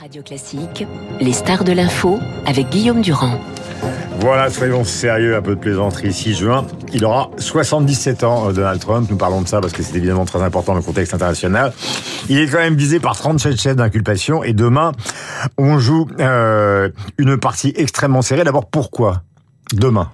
Radio Classique, les stars de l'info avec Guillaume Durand. Voilà, soyons sérieux, un peu de plaisanterie. 6 juin, il aura 77 ans, euh, Donald Trump. Nous parlons de ça parce que c'est évidemment très important dans le contexte international. Il est quand même visé par 37 chefs d'inculpation et demain, on joue euh, une partie extrêmement serrée. D'abord, pourquoi Demain?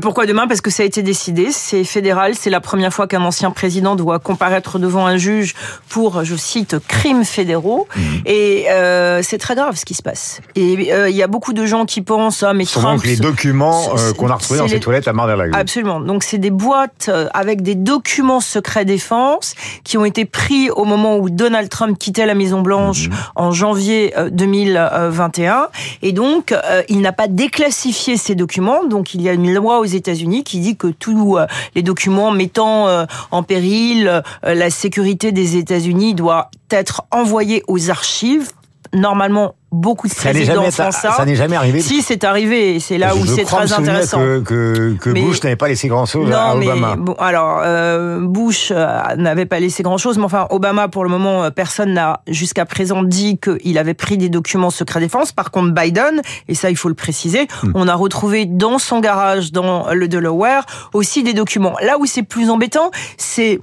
Pourquoi demain? Parce que ça a été décidé, c'est fédéral, c'est la première fois qu'un ancien président doit comparaître devant un juge pour, je cite, crimes fédéraux. Mmh. Et euh, c'est très grave ce qui se passe. Et euh, il y a beaucoup de gens qui pensent, ah mais Trump... les documents euh, qu'on a retrouvés dans ses toilettes à Mar-a-Lago. Absolument. Donc c'est des boîtes avec des documents secrets défense qui ont été pris au moment où Donald Trump quittait la Maison Blanche mmh. en janvier 2021. Et donc il n'a pas déclassifié ces documents. Donc il y a une loi aux États-Unis qui dit que tous euh, les documents mettant euh, en péril euh, la sécurité des États-Unis doivent être envoyés aux archives. Normalement beaucoup de présidents ça. Ça n'est jamais arrivé. Si, c'est arrivé. C'est là où c'est très intéressant. Que, que, que Bush n'avait pas laissé grand-chose à Obama. bon, alors, euh, Bush euh, n'avait pas laissé grand-chose, mais enfin, Obama, pour le moment, euh, personne n'a jusqu'à présent dit qu'il avait pris des documents secret défense. Par contre, Biden, et ça, il faut le préciser, hmm. on a retrouvé dans son garage, dans le Delaware, aussi des documents. Là où c'est plus embêtant, c'est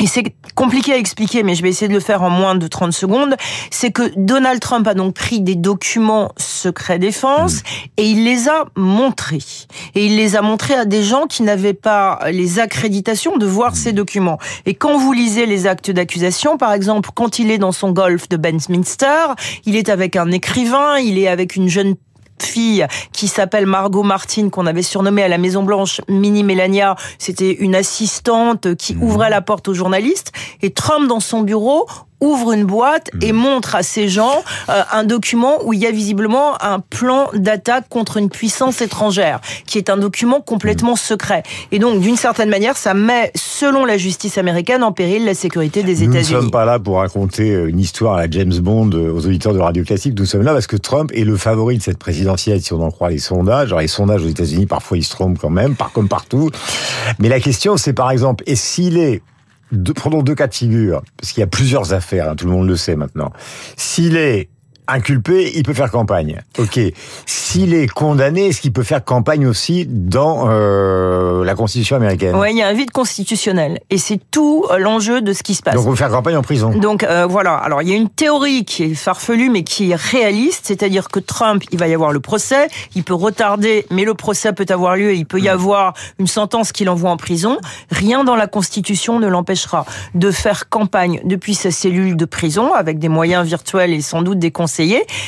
et c'est compliqué à expliquer, mais je vais essayer de le faire en moins de 30 secondes, c'est que Donald Trump a donc pris des documents secrets défense mmh. et il les a montrés. Et il les a montrés à des gens qui n'avaient pas les accréditations de voir mmh. ces documents. Et quand vous lisez les actes d'accusation, par exemple, quand il est dans son golf de Westminster, il est avec un écrivain, il est avec une jeune fille qui s'appelle Margot Martin, qu'on avait surnommée à la Maison Blanche Mini Melania. C'était une assistante qui mmh. ouvrait la porte aux journalistes. Et Trump, dans son bureau, ouvre une boîte et hmm. montre à ces gens euh, un document où il y a visiblement un plan d'attaque contre une puissance étrangère, qui est un document complètement hmm. secret. Et donc, d'une certaine manière, ça met, selon la justice américaine, en péril la sécurité des États-Unis. Nous ne sommes pas là pour raconter euh, une histoire à la James Bond euh, aux auditeurs de Radio Classique. Nous sommes là parce que Trump est le favori de cette présidentielle, si on en croit les sondages. Alors, les sondages aux États-Unis, parfois, ils se trompent quand même, par comme partout. Mais la question, c'est par exemple, est s'il est prenons deux cas de figure, parce qu'il y a plusieurs affaires, hein, tout le monde le sait maintenant. S'il est inculpé, il peut faire campagne. Ok. S'il est condamné, est-ce qu'il peut faire campagne aussi dans euh, la Constitution américaine? Oui, il y a un vide constitutionnel. Et c'est tout euh, l'enjeu de ce qui se passe. Donc on peut faire campagne en prison. Donc euh, voilà. Alors il y a une théorie qui est farfelue, mais qui est réaliste. C'est-à-dire que Trump, il va y avoir le procès. Il peut retarder, mais le procès peut avoir lieu et il peut y avoir une sentence qui l'envoie en prison. Rien dans la Constitution ne l'empêchera de faire campagne depuis sa cellule de prison, avec des moyens virtuels et sans doute des conseils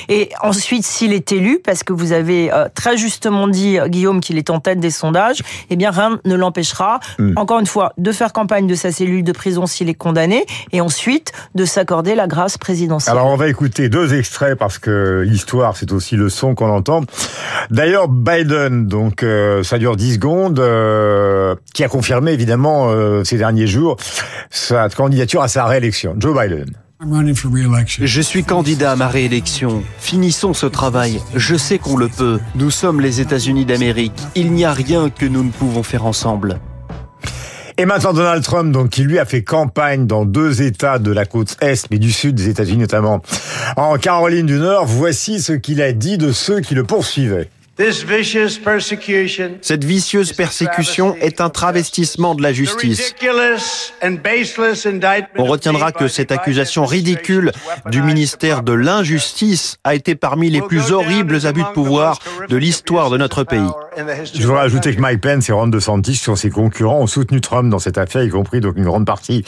et ensuite, s'il est élu, parce que vous avez euh, très justement dit, euh, Guillaume, qu'il est en tête des sondages, eh bien, rien ne l'empêchera, hmm. encore une fois, de faire campagne de sa cellule de prison s'il est condamné, et ensuite de s'accorder la grâce présidentielle. Alors, on va écouter deux extraits, parce que l'histoire, c'est aussi le son qu'on entend. D'ailleurs, Biden, donc, euh, ça dure 10 secondes, qui a confirmé, évidemment, ces derniers jours, sa candidature à sa réélection. Joe Biden. Je suis candidat à ma réélection. Finissons ce travail. Je sais qu'on le peut. Nous sommes les États-Unis d'Amérique. Il n'y a rien que nous ne pouvons faire ensemble. Et maintenant Donald Trump, donc, qui lui a fait campagne dans deux États de la côte est, mais du sud des États-Unis notamment, en Caroline du Nord. Voici ce qu'il a dit de ceux qui le poursuivaient. Cette vicieuse persécution est un travestissement de la justice. On retiendra que cette accusation ridicule du ministère de l'injustice a été parmi les plus horribles abus de pouvoir de l'histoire de notre pays. Je voudrais ajouter que Mike Pence et Ron DeSantis, sont ses concurrents, ont soutenu Trump dans cette affaire, y compris donc une grande partie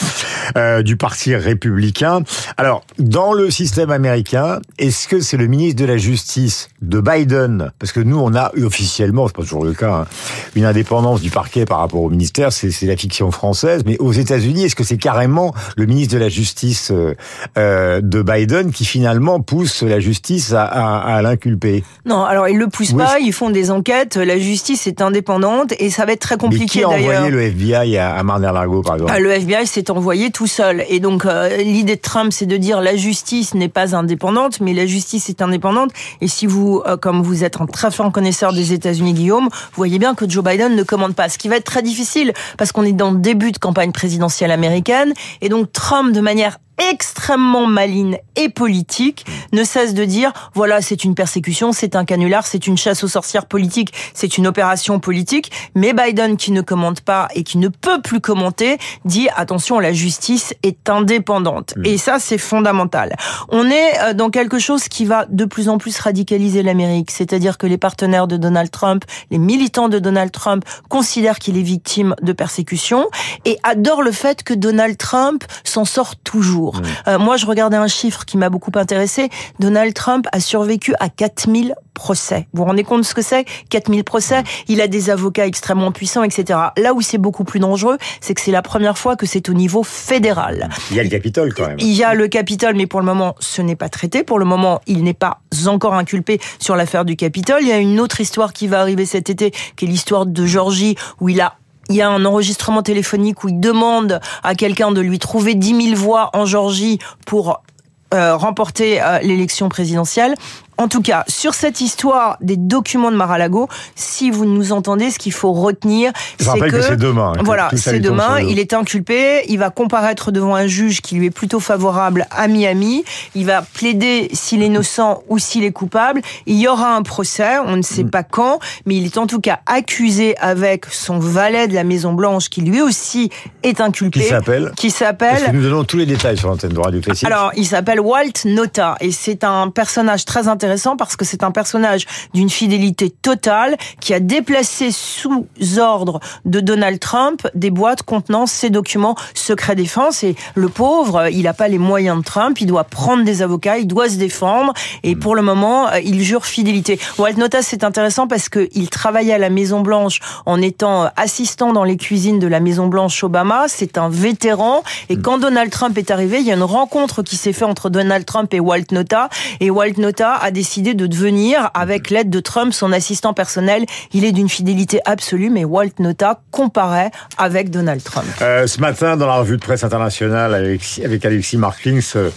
euh, du parti républicain. Alors, dans le système américain, est-ce que c'est le ministre de la Justice de Biden, parce que nous, on a officiellement, c'est pas toujours le cas, hein, une indépendance du parquet par rapport au ministère, c'est la fiction française, mais aux États-Unis, est-ce que c'est carrément le ministre de la Justice euh, euh, de Biden qui finalement pousse la justice à, à, à l'inculper? Non, alors ils le poussent pas, ils font des enquêtes la justice est indépendante et ça va être très compliqué d'ailleurs. Qui a envoyé le FBI à, Mar-a-Lago, par exemple? Ah, Le FBI s'est envoyé tout seul. Et donc, euh, l'idée de Trump, c'est de dire la justice n'est pas indépendante, mais la justice est indépendante. Et si vous, euh, comme vous êtes un très fin connaisseur des États-Unis, Guillaume, vous voyez bien que Joe Biden ne commande pas. Ce qui va être très difficile parce qu'on est dans le début de campagne présidentielle américaine. Et donc, Trump, de manière extrêmement maligne et politique, ne cesse de dire, voilà, c'est une persécution, c'est un canular, c'est une chasse aux sorcières politique, c'est une opération politique. Mais Biden, qui ne commente pas et qui ne peut plus commenter, dit, attention, la justice est indépendante. Mm. Et ça, c'est fondamental. On est euh, dans quelque chose qui va de plus en plus radicaliser l'Amérique. C'est-à-dire que les partenaires de Donald Trump, les militants de Donald Trump considèrent qu'il est victime de persécution et adorent le fait que Donald Trump s'en sort toujours. Mm. Euh, moi, je regardais un chiffre qui m'a beaucoup intéressé. Donald Trump a survécu à 4000 procès. Vous vous rendez compte de ce que c'est? 4000 procès. Il a des avocats extrêmement puissants, etc. Là où c'est beaucoup plus dangereux, c'est que c'est la première fois que c'est au niveau fédéral. Il y a le Capitole quand même. Il y a le Capitole, mais pour le moment, ce n'est pas traité. Pour le moment, il n'est pas encore inculpé sur l'affaire du Capitole. Il y a une autre histoire qui va arriver cet été, qui est l'histoire de Georgie, où il a il y a un enregistrement téléphonique où il demande à quelqu'un de lui trouver 10 000 voix en Georgie pour euh, remporter euh, l'élection présidentielle. En tout cas, sur cette histoire des documents de Mar-a-Lago, si vous nous entendez, ce qu'il faut retenir, c'est que, c'est demain. Hein, voilà, c'est demain. Il est inculpé. Il va comparaître devant un juge qui lui est plutôt favorable à Miami. Il va plaider s'il est innocent ou s'il est coupable. Il y aura un procès. On ne sait mm. pas quand, mais il est en tout cas accusé avec son valet de la Maison Blanche, qui lui aussi est inculpé. Qui s'appelle Qui s'appelle. Nous donnons tous les détails sur l'antenne de Radio Classique. Alors, il s'appelle Walt Nota et c'est un personnage très intéressant intéressant parce que c'est un personnage d'une fidélité totale qui a déplacé sous ordre de Donald Trump des boîtes contenant ses documents secret défense. Et le pauvre, il n'a pas les moyens de Trump, il doit prendre des avocats, il doit se défendre. Et pour le moment, euh, il jure fidélité. Walt Notas, c'est intéressant parce qu'il travaillait à la Maison Blanche en étant assistant dans les cuisines de la Maison Blanche Obama. C'est un vétéran. Et quand Donald Trump est arrivé, il y a une rencontre qui s'est faite entre Donald Trump et Walt Nota. Et Walt Nota a décidé de devenir, avec l'aide de Trump, son assistant personnel. Il est d'une fidélité absolue, mais Walt Nota comparait avec Donald Trump. Euh, ce matin, dans la revue de presse internationale avec, avec Alexis Markings, euh,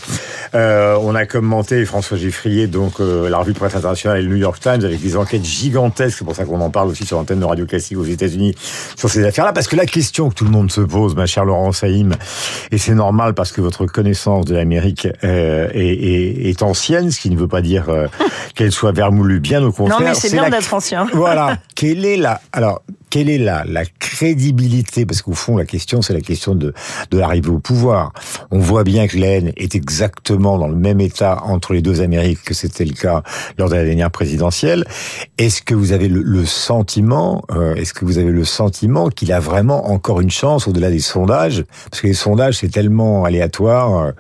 euh, on a commenté François Geffrier, donc la revue de presse internationale et le New York Times, avec des enquêtes gigantesques. C'est pour ça qu'on en parle aussi sur l'antenne de Radio Classique aux États-Unis sur ces affaires-là. Parce que la question que tout le monde se pose, ma chère Laurence Saïm, et c'est normal parce que votre connaissance de l'Amérique est, ancienne, ce qui ne veut pas dire qu'elle soit vermoulue, bien au contraire. Non, mais c'est bien d'être ancien. Voilà. Quelle est la, alors, quelle est la, la crédibilité? Parce qu'au fond, la question, c'est la question de, de l'arrivée au pouvoir. On voit bien que la haine est exactement dans le même état entre les deux Amériques que c'était le cas lors de la dernière présidentielle. Est-ce que vous avez le, sentiment, euh, est-ce que vous avez le sentiment qu'il a vraiment encore une chance au-delà des sondages? Parce que les sondages, c'est tellement aléatoire. Euh,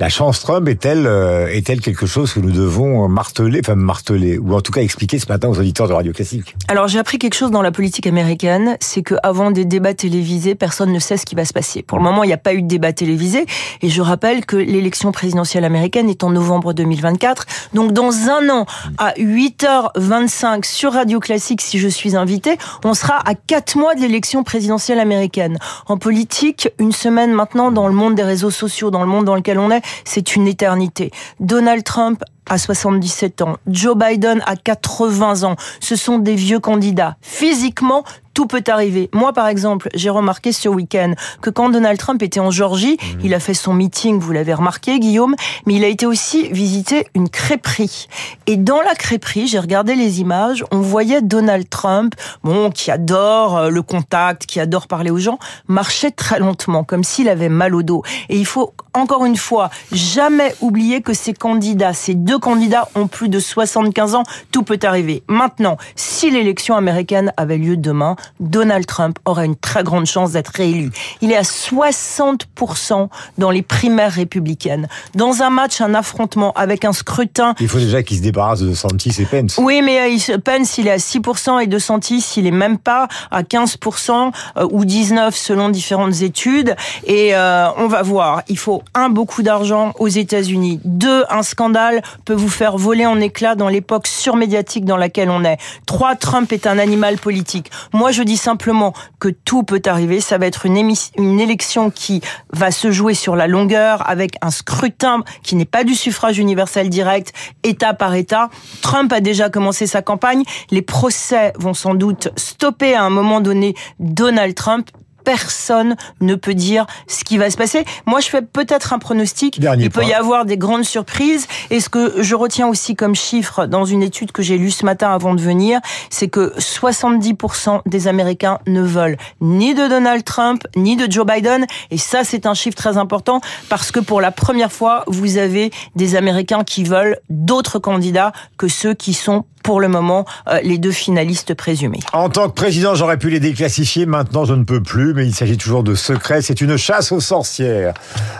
la chance Trump est-elle euh, est-elle quelque chose que nous devons marteler, enfin marteler, ou en tout cas expliquer ce matin aux auditeurs de Radio Classique? Alors j'ai appris quelque chose dans la politique américaine, c'est que avant des débats télévisés, personne ne sait ce qui va se passer. Pour le moment, il n'y a pas eu de débat télévisé, et je rappelle que l'élection présidentielle américaine est en novembre 2024. Donc dans un an, à 8h25 sur Radio Classique, si je suis invité, on sera à 4 mois de l'élection présidentielle américaine. En politique, une semaine maintenant, dans le monde des réseaux sociaux, dans le monde dans lequel on est, c'est une éternité. Donald Trump a 77 ans, Joe Biden a 80 ans. Ce sont des vieux candidats. Physiquement, tout peut arriver. Moi, par exemple, j'ai remarqué ce week-end que quand Donald Trump était en Georgie, mhm. il a fait son meeting, vous l'avez remarqué, Guillaume, mais il a été aussi visiter une crêperie. Et dans la crêperie, j'ai regardé les images, on voyait Donald Trump, bon, qui adore euh, le contact, qui adore parler aux gens, marcher très lentement, comme s'il avait mal au dos. Et il faut, encore une fois, jamais oublier que ces candidats, ces deux candidats ont plus de 75 ans, tout peut arriver. Maintenant, si l'élection américaine avait lieu demain, Donald Trump aura une très grande chance d'être réélu. Il est à 60% dans les primaires républicaines. Dans un match, un affrontement avec un scrutin... Il faut déjà qu'il se débarrasse de DeSantis et Pence. Oui, mais euh, Pence, il est à 6% et DeSantis, il est même pas à 15% euh, ou 19% selon différentes études. Et euh, on va voir. Il faut, un, beaucoup d'argent aux États-Unis. Deux, un scandale peut vous faire voler en éclats dans l'époque surmédiatique dans laquelle on est. Trois, Trump est un animal politique. Moi, je dis simplement que tout peut arriver. Ça va être une, une élection qui va se jouer sur la longueur avec un scrutin qui n'est pas du suffrage universel direct, État par État. Trump a déjà commencé sa campagne. Les procès vont sans doute stopper à un moment donné Donald Trump personne ne peut dire ce qui va se passer. Moi, je fais peut-être un pronostic. Il peut y avoir des grandes surprises. Et ce que je retiens aussi comme chiffre dans une étude que j'ai lue ce matin avant de venir, c'est que 70% des Américains ne veulent ni de Donald Trump, ni de Joe Biden. Et ça, c'est un chiffre très important parce que pour la première fois, vous avez des Américains qui veulent d'autres candidats que ceux qui sont pour le moment euh, les deux finalistes présumés. En tant que président, j'aurais pu les déclassifier. Maintenant, je ne peux plus, mais il s'agit toujours de secrets. C'est une chasse aux sorcières,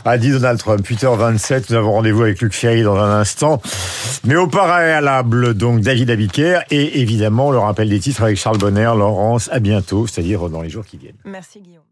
a dit Donald Trump. 8h27, nous avons rendez-vous avec Luc Ferry dans un instant. Mais au préalable, donc David Abiker et évidemment le rappel des titres avec Charles Bonner. Laurence, à bientôt, c'est-à-dire dans les jours qui viennent. Merci Guillaume.